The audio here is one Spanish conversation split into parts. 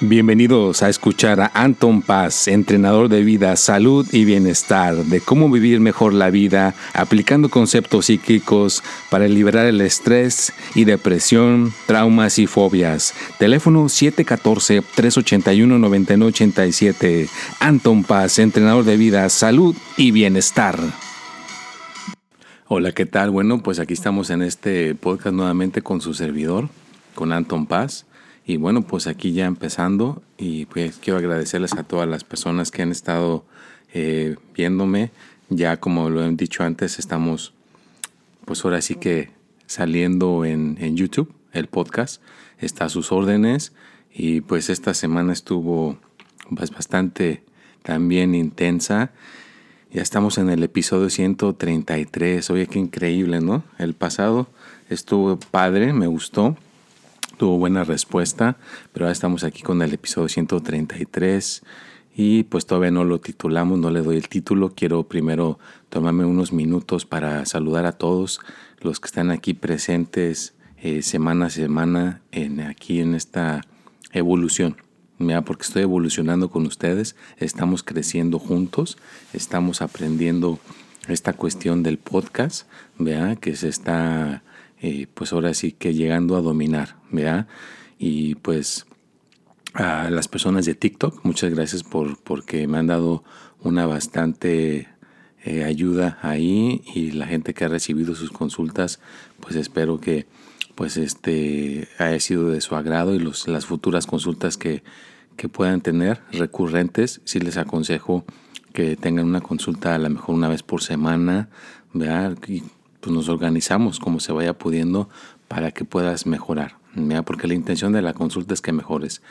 Bienvenidos a escuchar a Anton Paz, entrenador de vida, salud y bienestar, de cómo vivir mejor la vida, aplicando conceptos psíquicos para liberar el estrés y depresión, traumas y fobias. Teléfono 714-381-9987. Anton Paz, entrenador de vida, salud y bienestar. Hola, ¿qué tal? Bueno, pues aquí estamos en este podcast nuevamente con su servidor, con Anton Paz. Y bueno, pues aquí ya empezando y pues quiero agradecerles a todas las personas que han estado eh, viéndome. Ya como lo he dicho antes, estamos pues ahora sí que saliendo en, en YouTube, el podcast está a sus órdenes y pues esta semana estuvo pues, bastante también intensa. Ya estamos en el episodio 133. Oye, qué increíble, ¿no? El pasado estuvo padre, me gustó tuvo buena respuesta, pero ahora estamos aquí con el episodio 133 y pues todavía no lo titulamos, no le doy el título. Quiero primero tomarme unos minutos para saludar a todos los que están aquí presentes eh, semana a semana en, aquí en esta evolución. Mira, porque estoy evolucionando con ustedes, estamos creciendo juntos, estamos aprendiendo esta cuestión del podcast, vea que se está eh, pues ahora sí que llegando a dominar, ¿verdad? Y pues a las personas de TikTok, muchas gracias por porque me han dado una bastante eh, ayuda ahí y la gente que ha recibido sus consultas, pues espero que pues este haya sido de su agrado y los, las futuras consultas que, que puedan tener recurrentes, si les aconsejo que tengan una consulta a lo mejor una vez por semana, ¿verdad? Pues nos organizamos como se vaya pudiendo para que puedas mejorar, porque la intención de la consulta es que mejores.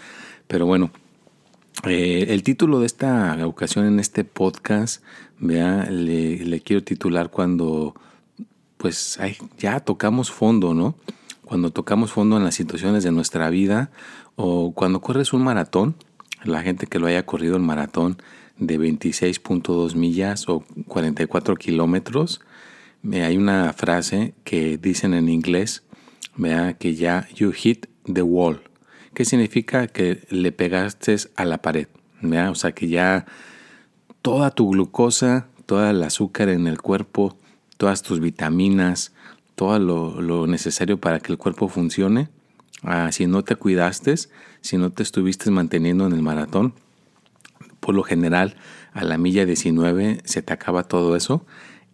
Pero bueno, eh, el título de esta ocasión en este podcast, vea, le, quiero titular cuando pues ya tocamos fondo, ¿no? Cuando tocamos fondo en las situaciones de nuestra vida o cuando corres un maratón, la gente que lo haya corrido el maratón de 26.2 millas o 44 kilómetros, hay una frase que dicen en inglés, que ya you hit the wall, que significa que le pegaste a la pared, o sea que ya toda tu glucosa, toda el azúcar en el cuerpo, todas tus vitaminas, todo lo, necesario para que el cuerpo funcione, ah, si no te cuidaste, si no te estuviste manteniendo en el maratón, por lo general a la milla 19 se te acaba todo eso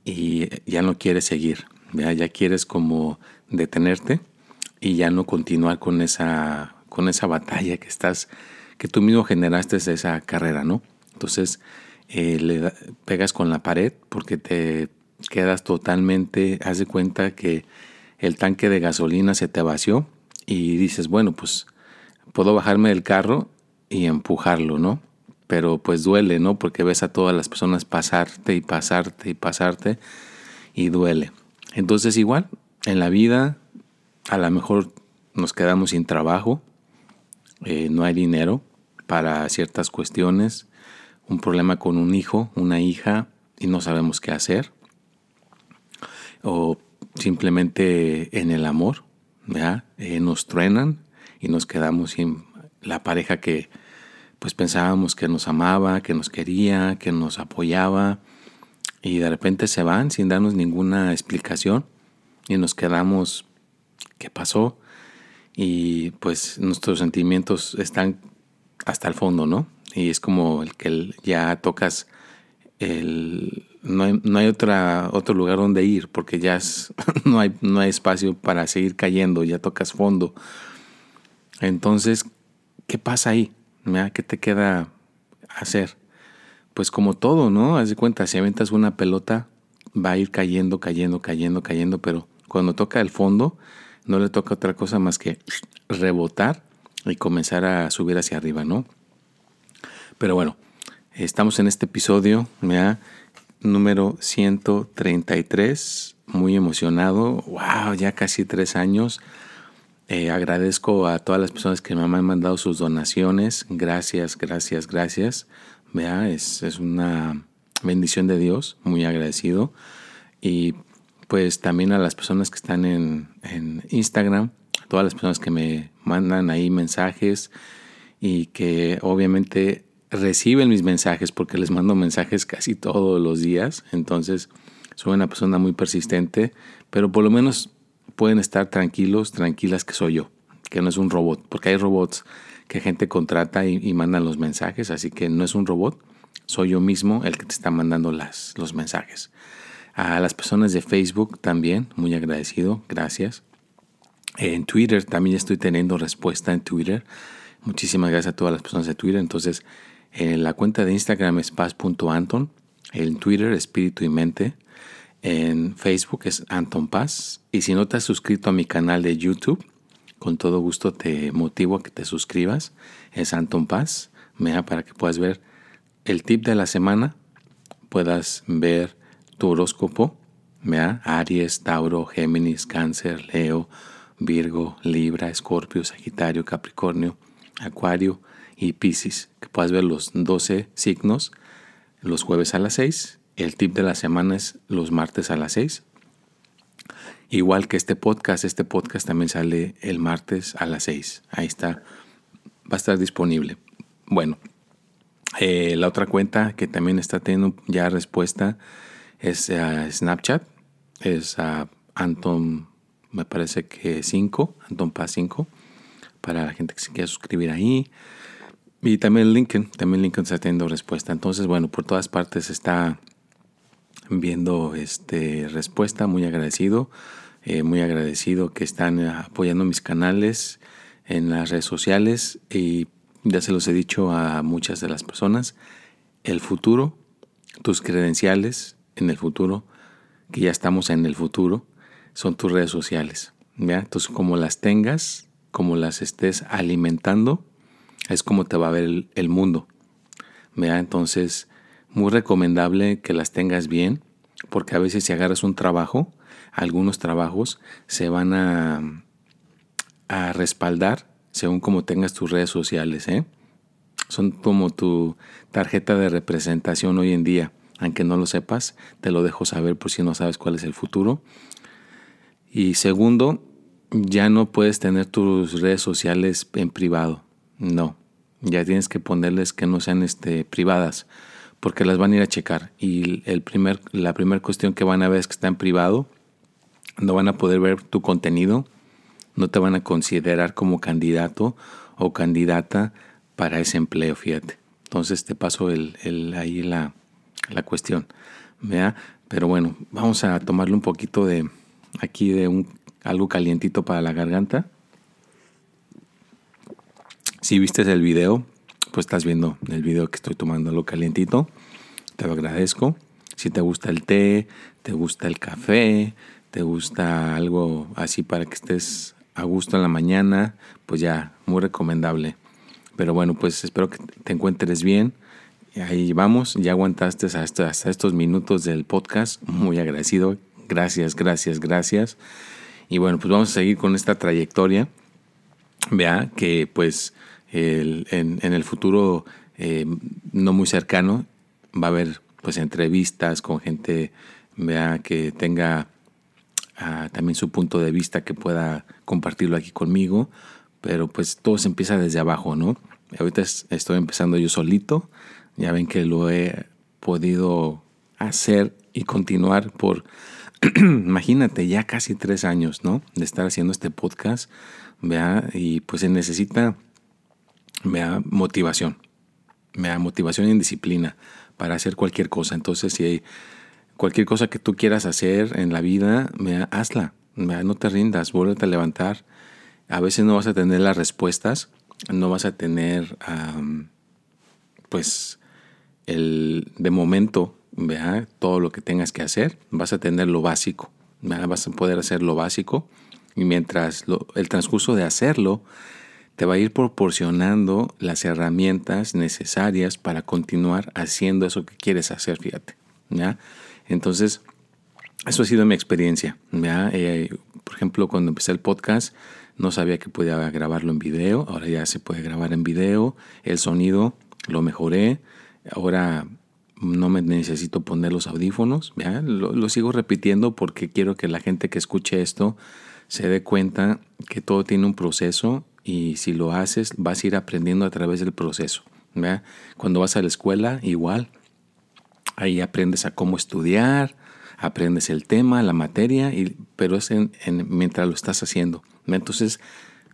y ya no quieres seguir, ya quieres como detenerte y ya no continuar con esa, con esa batalla que estás, que tú mismo generaste esa carrera, ¿no? Entonces eh, le pegas con la pared porque te quedas totalmente, haz de cuenta que el tanque de gasolina se te vació y dices, bueno, pues puedo bajarme del carro y empujarlo, ¿no? Pero pues duele, ¿no? Porque ves a todas las personas pasarte y pasarte y pasarte y duele. Entonces igual, en la vida a lo mejor nos quedamos sin trabajo, eh, no hay dinero para ciertas cuestiones, un problema con un hijo, una hija y no sabemos qué hacer, o simplemente en el amor, ¿ya? Eh, nos truenan y nos quedamos sin la pareja que, pues pensábamos que nos amaba, que nos quería, que nos apoyaba y de repente se van sin darnos ninguna explicación y nos quedamos, ¿qué pasó? Y pues nuestros sentimientos están hasta el fondo, ¿no? Y es como el que ya tocas el... No hay, no hay otra, otro lugar donde ir porque ya no, hay, no hay espacio para seguir cayendo, ya tocas fondo. Entonces, ¿qué pasa ahí? ¿Qué te queda hacer? Pues como todo, ¿no? Haz de cuenta, si aventas una pelota, va a ir cayendo, cayendo, cayendo, cayendo, pero cuando toca el fondo, no le toca otra cosa más que rebotar y comenzar a subir hacia arriba, ¿no? Pero bueno, estamos en este episodio, ¿ya? número 133, muy emocionado, wow, ya casi tres años eh, agradezco a todas las personas que me han mandado sus donaciones. Gracias, gracias, gracias. Vea, es, es una bendición de Dios, muy agradecido. Y pues también a las personas que están en, en Instagram, todas las personas que me mandan ahí mensajes y que obviamente reciben mis mensajes porque les mando mensajes casi todos los días. Entonces, soy una persona muy persistente, pero por lo menos pueden estar tranquilos, tranquilas que soy yo, que no es un robot, porque hay robots que gente contrata y, y mandan los mensajes, así que no es un robot, soy yo mismo el que te está mandando las, los mensajes. A las personas de Facebook también, muy agradecido, gracias. En Twitter también estoy teniendo respuesta en Twitter. Muchísimas gracias a todas las personas de Twitter. Entonces, en la cuenta de Instagram es paz.anton, en Twitter Espíritu y Mente, en Facebook es Anton Paz. Y si no te has suscrito a mi canal de YouTube, con todo gusto te motivo a que te suscribas. Es Anton Paz, para que puedas ver el tip de la semana, puedas ver tu horóscopo, ¿vea? Aries, Tauro, Géminis, Cáncer, Leo, Virgo, Libra, Escorpio, Sagitario, Capricornio, Acuario y Piscis, que puedas ver los 12 signos los jueves a las 6. El tip de la semana es los martes a las 6. Igual que este podcast, este podcast también sale el martes a las 6. Ahí está, va a estar disponible. Bueno, eh, la otra cuenta que también está teniendo ya respuesta es uh, Snapchat, es uh, Anton, me parece que 5, Anton Paz 5, para la gente que se quiera suscribir ahí. Y también LinkedIn, también LinkedIn está teniendo respuesta. Entonces, bueno, por todas partes está viendo este respuesta, muy agradecido, eh, muy agradecido que están apoyando mis canales en las redes sociales y ya se los he dicho a muchas de las personas, el futuro, tus credenciales, en el futuro, que ya estamos en el futuro, son tus redes sociales. ¿ya? Entonces, como las tengas, como las estés alimentando, es como te va a ver el, mundo. ¿ya? Entonces, muy recomendable que las tengas bien, porque a veces si agarras un trabajo, algunos trabajos se van a, a respaldar según como tengas tus redes sociales. ¿eh? Son como tu tarjeta de representación hoy en día aunque no lo sepas, te lo dejo saber por si no sabes cuál es el futuro. Y segundo, ya no puedes tener tus redes sociales en privado. No, ya tienes que ponerles que no sean este, privadas, porque las van a ir a checar. Y el primer, la primera cuestión que van a ver es que está en privado, no van a poder ver tu contenido, no te van a considerar como candidato o candidata para ese empleo, fíjate. Entonces te paso el, el, ahí la, la cuestión. ¿vea? Pero bueno, vamos a tomarle un poquito de aquí de un, algo calientito para la garganta. Si viste el video, pues estás viendo el video que estoy tomando algo calientito. Te lo agradezco. Si te gusta el té, te gusta el café, te gusta algo así para que estés a gusto en la mañana, pues ya, muy recomendable. Pero bueno, pues espero que te encuentres bien ahí vamos, ya aguantaste hasta, hasta estos minutos del podcast, muy agradecido, gracias, gracias, gracias. Y bueno, pues vamos a seguir con esta trayectoria, vea que pues en, el futuro eh, no muy cercano va a haber pues entrevistas con gente, vea que tenga ah, también su punto de vista que pueda compartirlo aquí conmigo, pero pues todo se empieza desde abajo, ¿no? Ahorita estoy empezando yo solito, ya ven que lo he podido hacer y continuar por, imagínate, ya casi tres años, ¿no? De estar haciendo este podcast, vea, y pues se necesita, vea, motivación, vea, motivación y disciplina para hacer cualquier cosa. Entonces, si hay cualquier cosa que tú quieras hacer en la vida, vea, hazla, vea, no te rindas, vuélvete a levantar. A veces no vas a tener las respuestas, no vas a tener, pues, el, de momento, vea todo lo que tengas que hacer, vas a tener lo básico, vas a poder hacer lo básico y mientras el transcurso de hacerlo te va a ir proporcionando las herramientas necesarias para continuar haciendo eso que quieres hacer, fíjate. ¿ya? Entonces, eso ha sido mi experiencia. Eh, por ejemplo, cuando empecé el podcast, no sabía que podía grabarlo en video, ahora ya se puede grabar en video, el sonido lo mejoré, Ahora no me necesito poner los audífonos, Lo, sigo repitiendo porque quiero que la gente que escuche esto se dé cuenta que todo tiene un proceso y si lo haces vas a ir aprendiendo a través del proceso. Cuando vas a la escuela, igual, ahí aprendes a cómo estudiar, aprendes el tema, la materia, y, pero es en, mientras lo estás haciendo. Entonces,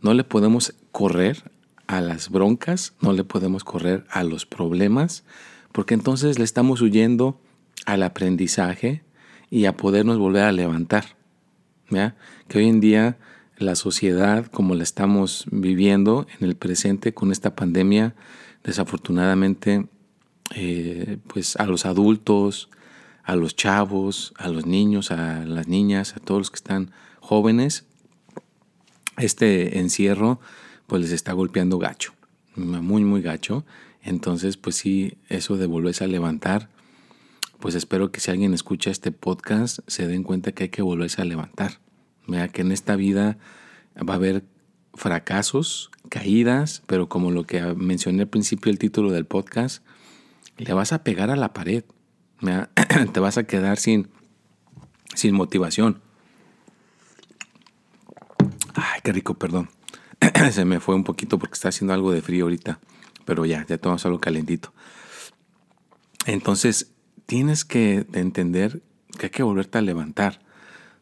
no le podemos correr a las broncas, no le podemos correr a los problemas, porque entonces le estamos huyendo al aprendizaje y a podernos volver a levantar. Que hoy en día la sociedad, como la estamos viviendo en el presente con esta pandemia, desafortunadamente, eh, pues a los adultos, a los chavos, a los niños, a las niñas, a todos los que están jóvenes, este encierro pues les está golpeando gacho, muy, muy gacho. Entonces, pues sí, eso de volverse a levantar, pues espero que si alguien escucha este podcast se den cuenta que hay que volverse a levantar. Que en esta vida va a haber fracasos, caídas, pero como lo que mencioné al principio del título del podcast, le vas a pegar a la pared. Te vas a quedar sin, sin motivación. Ay, qué rico, perdón. Se me fue un poquito porque está haciendo algo de frío ahorita. Pero ya, ya tomamos algo calentito. Entonces, tienes que entender que hay que volverte a levantar.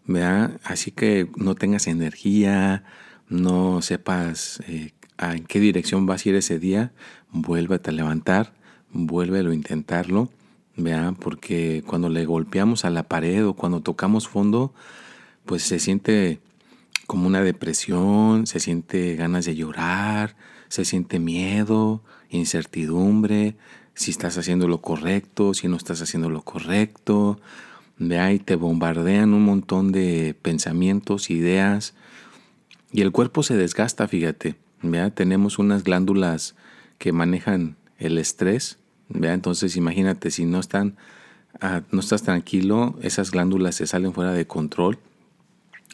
¿Verdad? Así que no tengas energía, no sepas eh, en qué dirección vas a ir ese día, vuélvete a levantar, vuélvelo a intentarlo, ¿verdad? porque cuando le golpeamos a la pared o cuando tocamos fondo, pues se siente como una depresión, se siente ganas de llorar, se siente miedo, incertidumbre, si estás haciendo lo correcto, si no estás haciendo lo correcto. De ahí te bombardean un montón de pensamientos, ideas, y el cuerpo se desgasta, fíjate. ¿vea? Tenemos unas glándulas que manejan el estrés. ¿vea? Entonces imagínate, si no, están, ah, no estás tranquilo, esas glándulas se salen fuera de control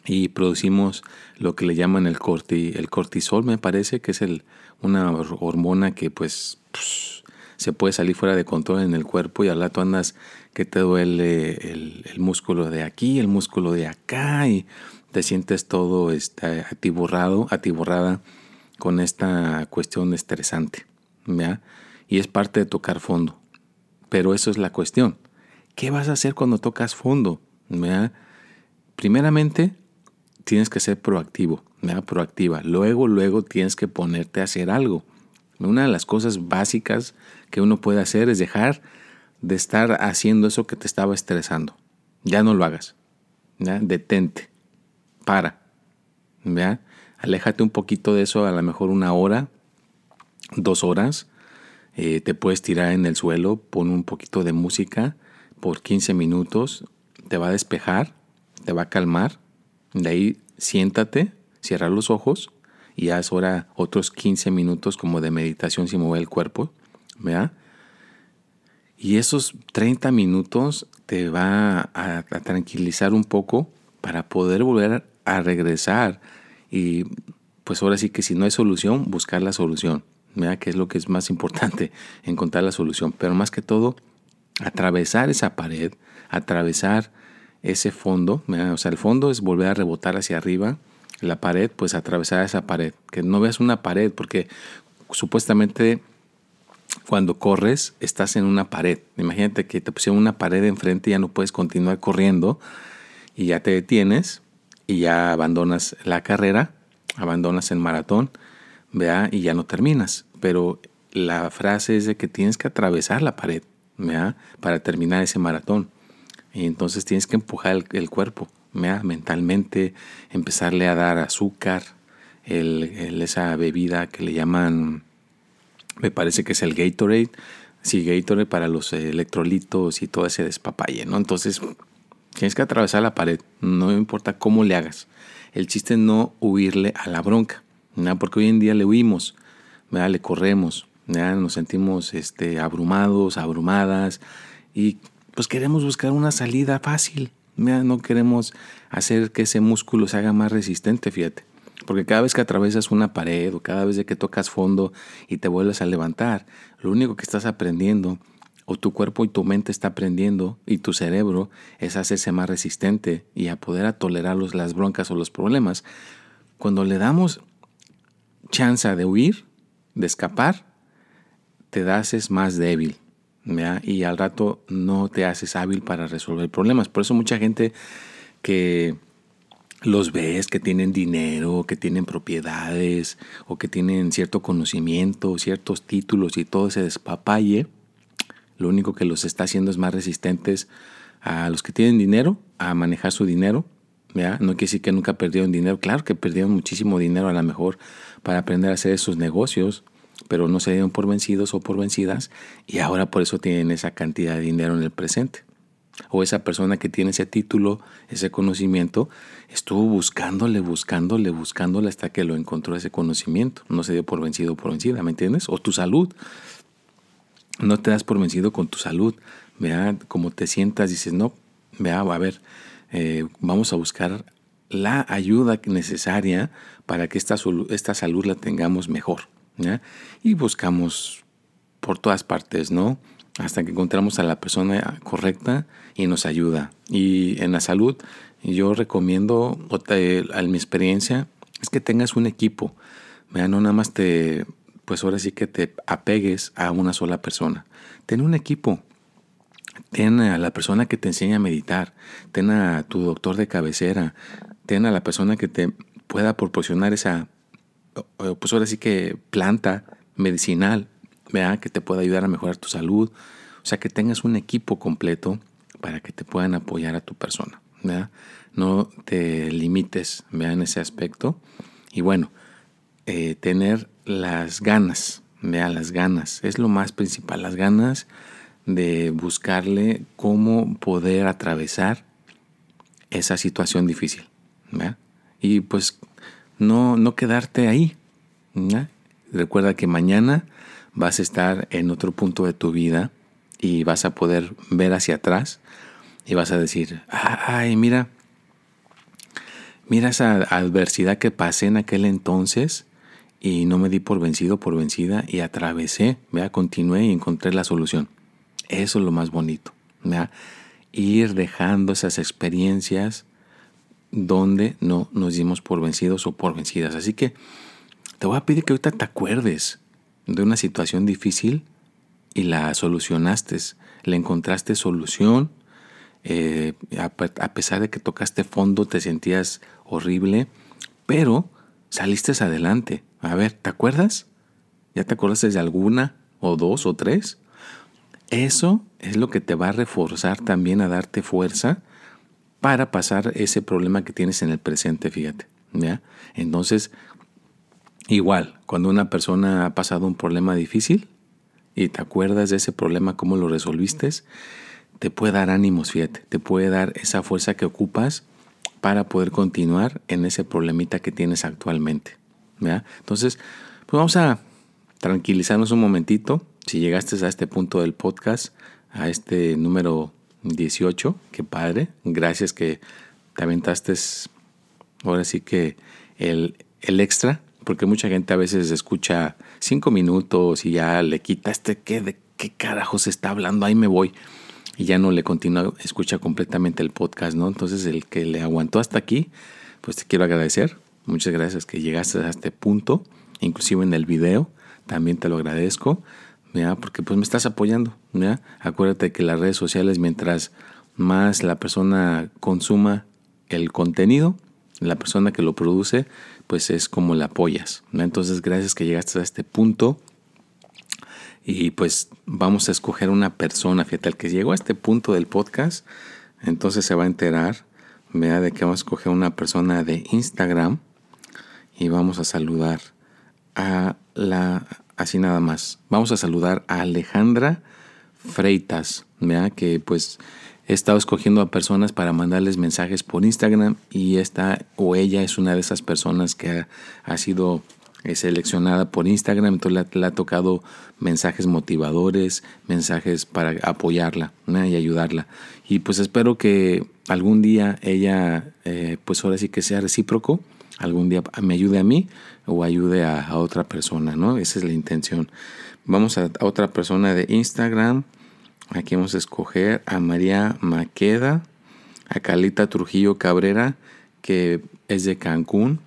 y producimos lo que le llaman el, corti, el cortisol, me parece que es el, una hormona que pues, se puede salir fuera de control en el cuerpo y al rato andas que te duele el, músculo de aquí, el músculo de acá y te sientes todo este, atiborrado, atiborrada con esta cuestión estresante. Y es parte de tocar fondo. Pero eso es la cuestión. ¿Qué vas a hacer cuando tocas fondo? Primeramente, tienes que ser proactivo, proactiva. Luego, luego tienes que ponerte a hacer algo. Una de las cosas básicas que uno puede hacer es dejar de estar haciendo eso que te estaba estresando. Ya no lo hagas. Detente. Para. ¿ya? Aléjate un poquito de eso, a lo mejor una hora, dos horas. Eh, te puedes tirar en el suelo, pon un poquito de música por 15 minutos, te va a despejar, te va a calmar de ahí siéntate, cierra los ojos y haz ahora otros 15 minutos como de meditación sin mover el cuerpo. ¿verdad? Y esos 30 minutos te va a, tranquilizar un poco para poder volver a regresar. Y pues ahora sí que si no hay solución, buscar la solución. ¿verdad? Que es lo que es más importante, encontrar la solución. Pero más que todo, atravesar esa pared, atravesar ese fondo, o sea, el fondo es volver a rebotar hacia arriba, la pared, pues atravesar esa pared, que no veas una pared, porque supuestamente cuando corres estás en una pared. Imagínate que te pusieron una pared enfrente y ya no puedes continuar corriendo y ya te detienes y ya abandonas la carrera, abandonas el maratón, vea, y ya no terminas. Pero la frase es de que tienes que atravesar la pared, vea, para terminar ese maratón. Y entonces tienes que empujar el, cuerpo, mentalmente, empezarle a dar azúcar, el, esa bebida que le llaman, me parece que es el Gatorade. Sí, Gatorade para los electrolitos y todo ese despapalle, ¿no? Entonces tienes que atravesar la pared, no importa cómo le hagas. El chiste es no huirle a la bronca, ¿no? porque hoy en día le huimos, le corremos, nos sentimos este, abrumados, abrumadas y pues queremos buscar una salida fácil. No queremos hacer que ese músculo se haga más resistente, fíjate. Porque cada vez que atravesas una pared o cada vez que tocas fondo y te vuelves a levantar, lo único que estás aprendiendo, o tu cuerpo y tu mente está aprendiendo, y tu cerebro, es hacerse más resistente y a poder a tolerar las broncas o los problemas. Cuando le damos chance de huir, de escapar, te haces más débil. Y al rato no te haces hábil para resolver problemas. Por eso mucha gente que los ves que tienen dinero, que tienen propiedades o que tienen cierto conocimiento, ciertos títulos y todo ese despapalle, lo único que los está haciendo es más resistentes a los que tienen dinero, a manejar su dinero. ¿ya? No quiere decir que nunca perdieron dinero. Claro que perdieron muchísimo dinero a lo mejor para aprender a hacer esos negocios, pero no se dieron por vencidos o por vencidas y ahora por eso tienen esa cantidad de dinero en el presente o esa persona que tiene ese título, ese conocimiento, estuvo buscándole, buscándole, buscándole hasta que lo encontró ese conocimiento. No se dio por vencido o por vencida, ¿me entiendes? O tu salud. No te das por vencido con tu salud. Vea, como te sientas, dices, no, vea, a ver, eh, vamos a buscar la ayuda necesaria para que esta, esta salud la tengamos mejor. Y buscamos por todas partes, ¿no? hasta que encontramos a la persona correcta y nos ayuda. Y en la salud, yo recomiendo, en mi experiencia, es que tengas un equipo. No nada más te, pues ahora sí que te apegues a una sola persona. Ten un equipo. Ten a la persona que te enseña a meditar. Ten a tu doctor de cabecera. Ten a la persona que te pueda proporcionar esa, pues ahora sí que planta medicinal que te pueda ayudar a mejorar tu salud. O sea, que tengas un equipo completo para que te puedan apoyar a tu persona. No te limites en ese aspecto. Y bueno, eh, tener las ganas, vea las ganas, es lo más principal, las ganas de buscarle cómo poder atravesar esa situación difícil. Y pues no, no quedarte ahí. Recuerda que mañana vas a estar en otro punto de tu vida y vas a poder ver hacia atrás y vas a decir, ay, mira, mira esa adversidad que pasé en aquel entonces y no me di por vencido, por vencida y atravesé, vea, continué y encontré la solución. Eso es lo más bonito, ir dejando esas experiencias donde no nos dimos por vencidos o por vencidas. Así que te voy a pedir que ahorita te acuerdes de una situación difícil y la solucionaste, le encontraste solución, eh, a, pesar de que tocaste fondo, te sentías horrible, pero saliste adelante. A ver, ¿te acuerdas? ¿Ya te acuerdas de alguna o dos o tres? Eso es lo que te va a reforzar también a darte fuerza para pasar ese problema que tienes en el presente, fíjate. ¿ya? Entonces, Igual, cuando una persona ha pasado un problema difícil y te acuerdas de ese problema, cómo lo resolviste, te puede dar ánimos, fíjate, te puede dar esa fuerza que ocupas para poder continuar en ese problemita que tienes actualmente. Entonces, pues vamos a tranquilizarnos un momentito. Si llegaste a este punto del podcast, a este número 18, qué padre. Gracias que te aventaste ahora sí que el, el extra porque mucha gente a veces escucha cinco minutos y ya le quita este, ¿qué, ¿de qué carajos está hablando? Ahí me voy. Y ya no le continúa, escucha completamente el podcast, ¿no? Entonces el que le aguantó hasta aquí, pues te quiero agradecer. Muchas gracias que llegaste a este punto, inclusive en el video, también te lo agradezco, ¿ya? porque pues me estás apoyando. ¿ya? Acuérdate que las redes sociales, mientras más la persona consuma el contenido, la persona que lo produce, pues es como la apoyas. Entonces, gracias que llegaste a este punto. Y pues vamos a escoger una persona, fíjate, el que llegó a este punto del podcast, entonces se va a enterar, vea de que vamos a escoger una persona de Instagram y vamos a saludar a la, así nada más, vamos a saludar a Alejandra Freitas, que pues He estado escogiendo a personas para mandarles mensajes por Instagram y esta o ella es una de esas personas que ha, sido eh, seleccionada por Instagram, entonces le, ha tocado mensajes motivadores, mensajes para apoyarla y ayudarla. Y pues espero que algún día ella, eh, pues ahora sí que sea recíproco, algún día me ayude a mí o ayude a, otra persona, ¿no? Esa es la intención. Vamos a otra persona de Instagram. Aquí vamos a escoger a María Maqueda, a Calita Trujillo Cabrera, que es de Cancún.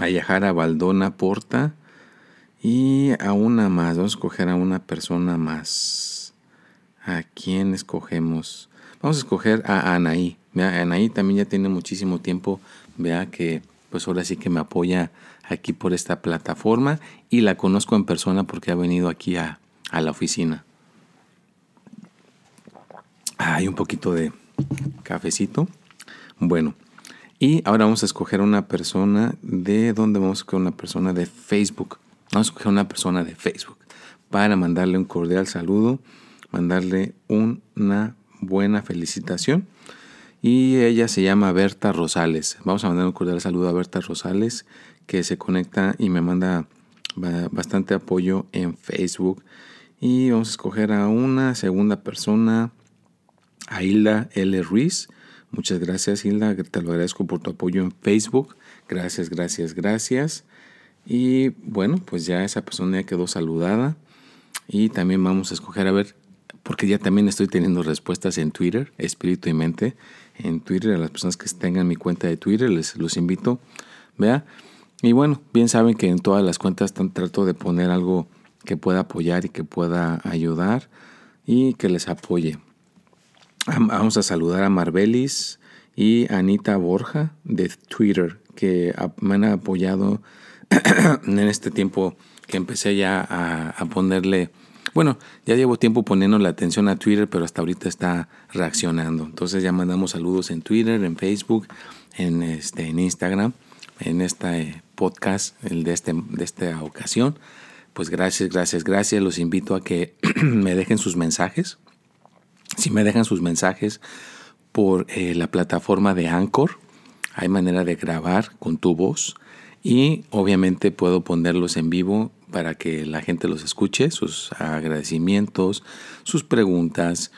a Yajara Baldona Porta y a una más. Vamos a escoger a una persona más. ¿A quién escogemos? Vamos a escoger a Anaí. Anaí también ya tiene muchísimo tiempo. Vea que pues ahora sí que me apoya aquí por esta plataforma y la conozco en persona porque ha venido aquí a, a la oficina. Hay un poquito de cafecito. Bueno, y ahora vamos a escoger una persona de dónde vamos a escoger una persona de Facebook. Vamos a escoger una persona de Facebook para mandarle un cordial saludo, mandarle una buena felicitación. Y ella se llama Berta Rosales. Vamos a mandar un cordial saludo a Berta Rosales, que se conecta y me manda bastante apoyo en Facebook. Y vamos a escoger a una segunda persona, a Hilda L. Ruiz. Muchas gracias Hilda, te lo agradezco por tu apoyo en Facebook. Gracias, gracias, gracias. Y bueno, pues ya esa persona ya quedó saludada. Y también vamos a escoger a ver, porque ya también estoy teniendo respuestas en Twitter, espíritu y mente. En Twitter, a las personas que tengan mi cuenta de Twitter, les los invito. Vea. Y bueno, bien saben que en todas las cuentas trato de poner algo que pueda apoyar y que pueda ayudar y que les apoye. Vamos a saludar a Marbelis y Anita Borja de Twitter, que me han apoyado en este tiempo que empecé ya a, ponerle, bueno, ya llevo tiempo poniendo la atención a Twitter, pero hasta ahorita está reaccionando. Entonces ya mandamos saludos en Twitter, en Facebook, en, este, en Instagram, en este podcast el de, este, de esta ocasión. Pues gracias, gracias, gracias. Los invito a que me dejen sus mensajes si me dejan sus mensajes por eh, la plataforma de Anchor, hay manera de grabar con tu voz y obviamente puedo ponerlos en vivo para que la gente los escuche, sus agradecimientos, sus preguntas.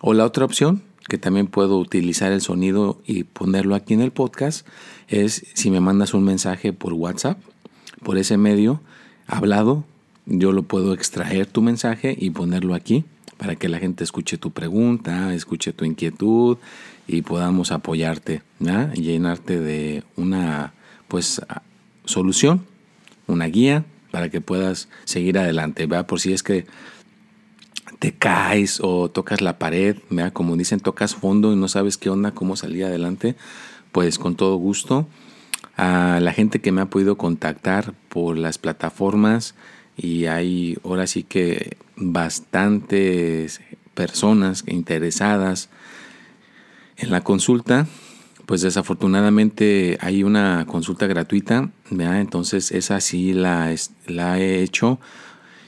O la otra opción, que también puedo utilizar el sonido y ponerlo aquí en el podcast, es si me mandas un mensaje por WhatsApp, por ese medio, hablado, yo lo puedo extraer tu mensaje y ponerlo aquí para que la gente escuche tu pregunta, escuche tu inquietud y podamos apoyarte, llenarte de una pues solución, una guía para que puedas seguir adelante, ¿verdad? por si es que te caes o tocas la pared, ¿verdad? como dicen, tocas fondo y no sabes qué onda, cómo salir adelante, pues con todo gusto. A la gente que me ha podido contactar por las plataformas, y hay ahora sí que bastantes personas interesadas en la consulta. Pues desafortunadamente hay una consulta gratuita, entonces esa sí la, la he hecho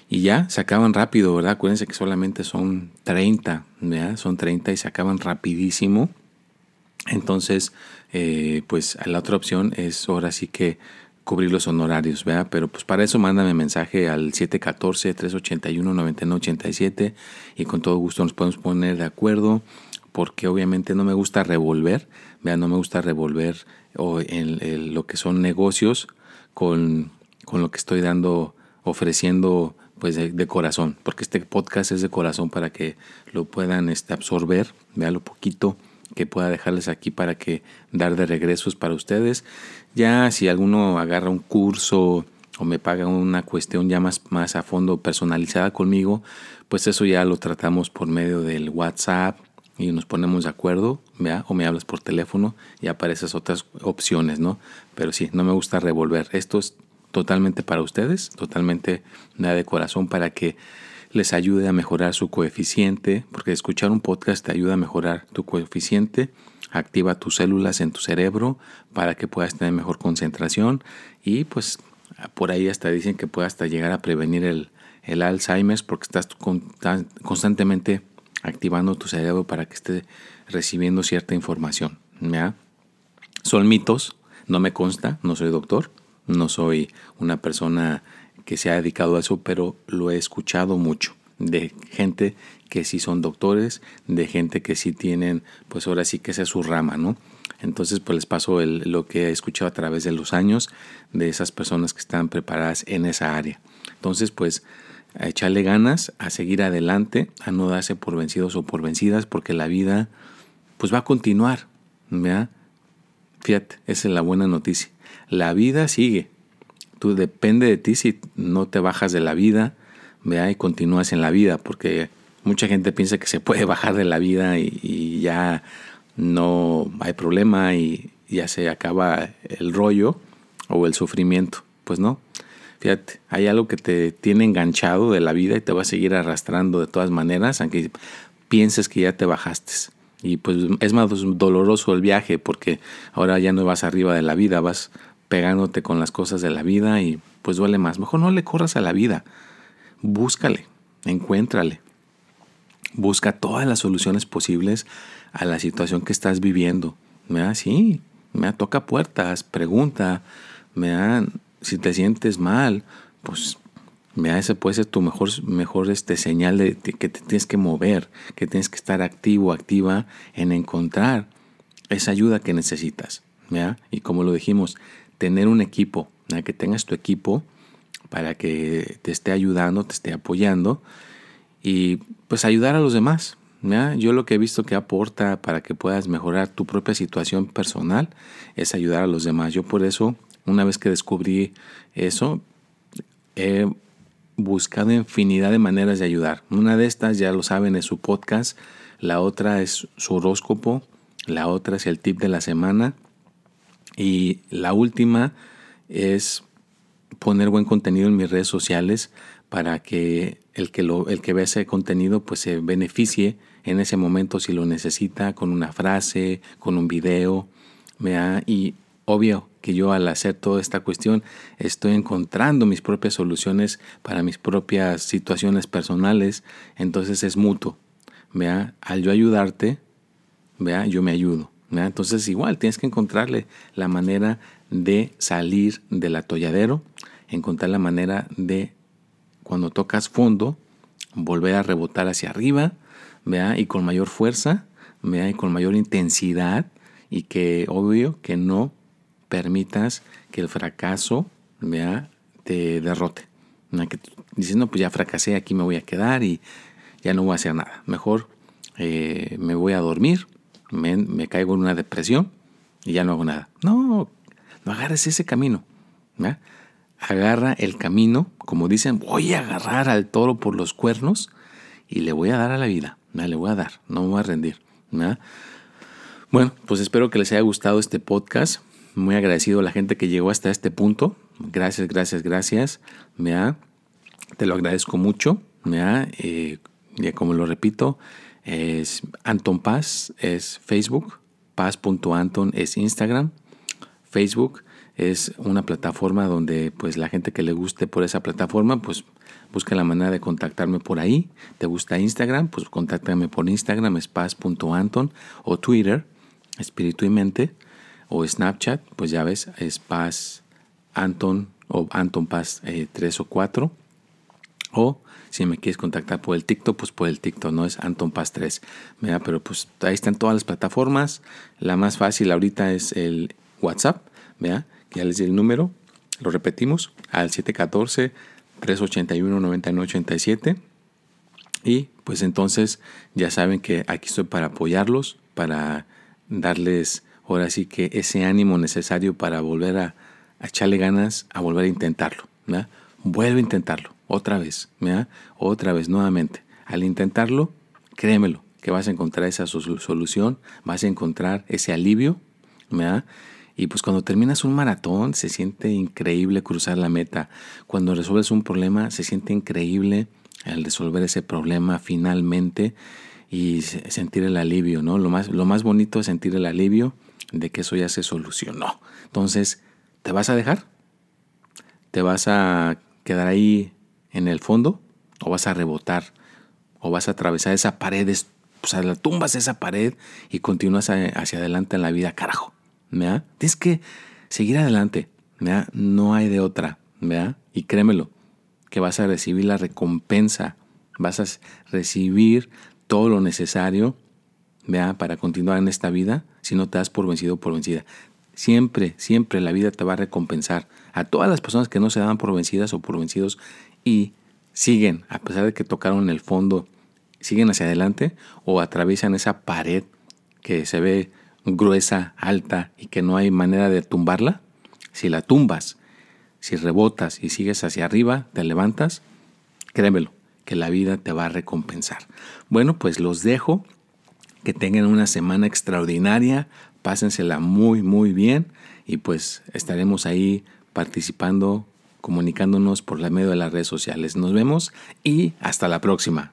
y ya se acaban rápido, ¿verdad? Acuérdense que solamente son 30, Son 30 y se acaban rapidísimo. Entonces, eh, pues la otra opción es ahora sí que cubrir los honorarios, ¿verdad? Pero pues para eso mándame mensaje al 714-381-9987 y con todo gusto nos podemos poner de acuerdo porque obviamente no me gusta revolver, ¿verdad? No me gusta revolver o en, lo que son negocios con, con, lo que estoy dando, ofreciendo pues de, corazón, porque este podcast es de corazón para que lo puedan este, absorber, vea lo poquito que pueda dejarles aquí para que dar de regresos para ustedes. Ya si alguno agarra un curso o me paga una cuestión ya más, más a fondo personalizada conmigo, pues eso ya lo tratamos por medio del WhatsApp y nos ponemos de acuerdo, o me hablas por teléfono y aparecen otras opciones, ¿no? Pero sí, no me gusta revolver. Esto es totalmente para ustedes, totalmente de corazón para que les ayude a mejorar su coeficiente, porque escuchar un podcast te ayuda a mejorar tu coeficiente, activa tus células en tu cerebro para que puedas tener mejor concentración y pues por ahí hasta dicen que puede hasta llegar a prevenir el, el Alzheimer porque estás constantemente activando tu cerebro para que esté recibiendo cierta información. Son mitos, no me consta, no soy doctor, no soy una persona que se ha dedicado a eso, pero lo he escuchado mucho de gente que sí son doctores, de gente que sí tienen, pues ahora sí que esa es su rama, ¿no? Entonces, pues les paso lo que he escuchado a través de los años de esas personas que están preparadas en esa área. Entonces, pues a echarle ganas, a seguir adelante, a no darse por vencidos o por vencidas, porque la vida, pues va a continuar, ¿verdad? Fíjate, esa es la buena noticia. la vida sigue. Tú depende de ti si no te bajas de la vida, vea, y continúas en la vida, porque mucha gente piensa que se puede bajar de la vida y, ya no hay problema y ya se acaba el rollo o el sufrimiento. Pues no. Fíjate, hay algo que te tiene enganchado de la vida y te va a seguir arrastrando de todas maneras, aunque pienses que ya te bajaste. Y pues es más doloroso el viaje porque ahora ya no vas arriba de la vida, vas pegándote con las cosas de la vida y pues duele más. Mejor no le corras a la vida. Búscale, encuéntrale. Busca todas las soluciones posibles a la situación que estás viviendo. da Sí, me toca puertas, pregunta, me si te sientes mal, pues Mira, ese puede ser tu mejor, mejor este, señal de, que te tienes que mover, que tienes que estar activo, activa en encontrar esa ayuda que necesitas. Y como lo dijimos, tener un equipo, que tengas tu equipo para que te esté ayudando, te esté apoyando y pues ayudar a los demás. Yo lo que he visto que aporta para que puedas mejorar tu propia situación personal es ayudar a los demás. Yo por eso, una vez que descubrí eso, he buscado infinidad de maneras de ayudar. Una de estas, ya lo saben, es su podcast. La otra es su horóscopo. La otra es el tip de la semana. Y la última es poner buen contenido en mis redes sociales para que el que, lo, el que vea ese contenido pues se beneficie en ese momento si lo necesita con una frase, con un video. Y obvio, que yo al hacer toda esta cuestión estoy encontrando mis propias soluciones para mis propias situaciones personales, entonces es mutuo. Vea, al yo ayudarte, vea, yo me ayudo. Entonces igual tienes que encontrarle la manera de salir del atolladero, encontrar la manera de cuando tocas fondo, volver a rebotar hacia arriba, vea, y con mayor fuerza, vea, y con mayor intensidad, y que obvio que no permitas que el fracaso ¿vea? te derrote. No, pues ya fracasé, aquí me voy a quedar y ya no voy a hacer nada. Mejor eh, me voy a dormir, me, caigo en una depresión y ya no hago nada. No, no agarres ese camino. Agarra el camino, como dicen, voy a agarrar al toro por los cuernos y le voy a dar a la vida. Le voy a dar, no me voy a rendir. Bueno, pues espero que les haya gustado este podcast muy agradecido a la gente que llegó hasta este punto. Gracias, gracias, gracias. ¿me Te lo agradezco mucho. ¿me eh, ya como lo repito, es Anton Paz, es Facebook. Paz.anton es Instagram. Facebook es una plataforma donde pues la gente que le guste por esa plataforma pues busca la manera de contactarme por ahí. ¿Te gusta Instagram? Pues contáctame por Instagram, es paz.anton o Twitter, espíritu y mente o Snapchat, pues ya ves, es Paz Anton o Anton Paz 3 eh, o 4. O si me quieres contactar por el TikTok, pues por el TikTok, no es Anton Paz 3. Mira, pero pues ahí están todas las plataformas. La más fácil ahorita es el WhatsApp, vea, que ya les di el número. Lo repetimos al 714 381 9987. Y pues entonces ya saben que aquí estoy para apoyarlos, para darles ahora sí que ese ánimo necesario para volver a, echarle ganas, a volver a intentarlo. Vuelve a intentarlo, otra vez, otra vez, nuevamente. Al intentarlo, créemelo, que vas a encontrar esa solución, vas a encontrar ese alivio. Y pues cuando terminas un maratón se siente increíble cruzar la meta. Cuando resuelves un problema se siente increíble el resolver ese problema finalmente y sentir el alivio, ¿no? Lo más, lo más bonito es sentir el alivio de que eso ya se solucionó. Entonces, ¿te vas a dejar? ¿Te vas a quedar ahí en el fondo? ¿O vas a rebotar? ¿O vas a atravesar esa pared? O sea, la tumbas esa pared y continúas hacia adelante en la vida, carajo. ¿Vea? Tienes que seguir adelante. ¿Vea? No hay de otra. ¿Vea? Y créemelo, que vas a recibir la recompensa. Vas a recibir todo lo necesario ¿vea? para continuar en esta vida si no te das por vencido o por vencida. Siempre, siempre la vida te va a recompensar a todas las personas que no se dan por vencidas o por vencidos y siguen, a pesar de que tocaron el fondo, siguen hacia adelante o atraviesan esa pared que se ve gruesa, alta y que no hay manera de tumbarla, si la tumbas, si rebotas y sigues hacia arriba, te levantas, créemelo, que la vida te va a recompensar. Bueno, pues los dejo. Que tengan una semana extraordinaria. Pásensela muy, muy bien. Y pues estaremos ahí participando, comunicándonos por la medio de las redes sociales. Nos vemos y hasta la próxima.